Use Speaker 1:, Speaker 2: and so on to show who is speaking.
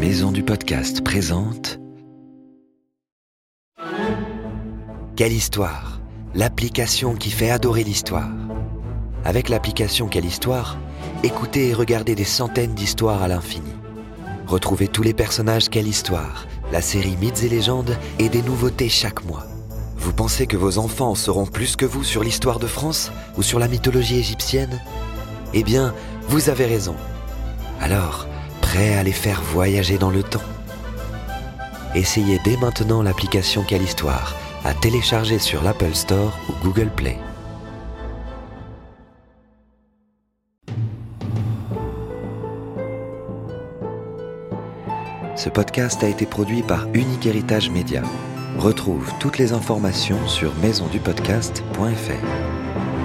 Speaker 1: Maison du Podcast présente Quelle histoire? L'application qui fait adorer l'histoire. Avec l'application Quelle histoire, écoutez et regardez des centaines d'histoires à l'infini. Retrouvez tous les personnages Quelle histoire, la série Mythes et légendes et des nouveautés chaque mois. Vous pensez que vos enfants sauront plus que vous sur l'histoire de France ou sur la mythologie égyptienne? Eh bien, vous avez raison. Alors, prêt à les faire voyager dans le temps Essayez dès maintenant l'application Quelle Histoire à télécharger sur l'Apple Store ou Google Play. Ce podcast a été produit par Unique Héritage Média. Retrouve toutes les informations sur maisondupodcast.fr.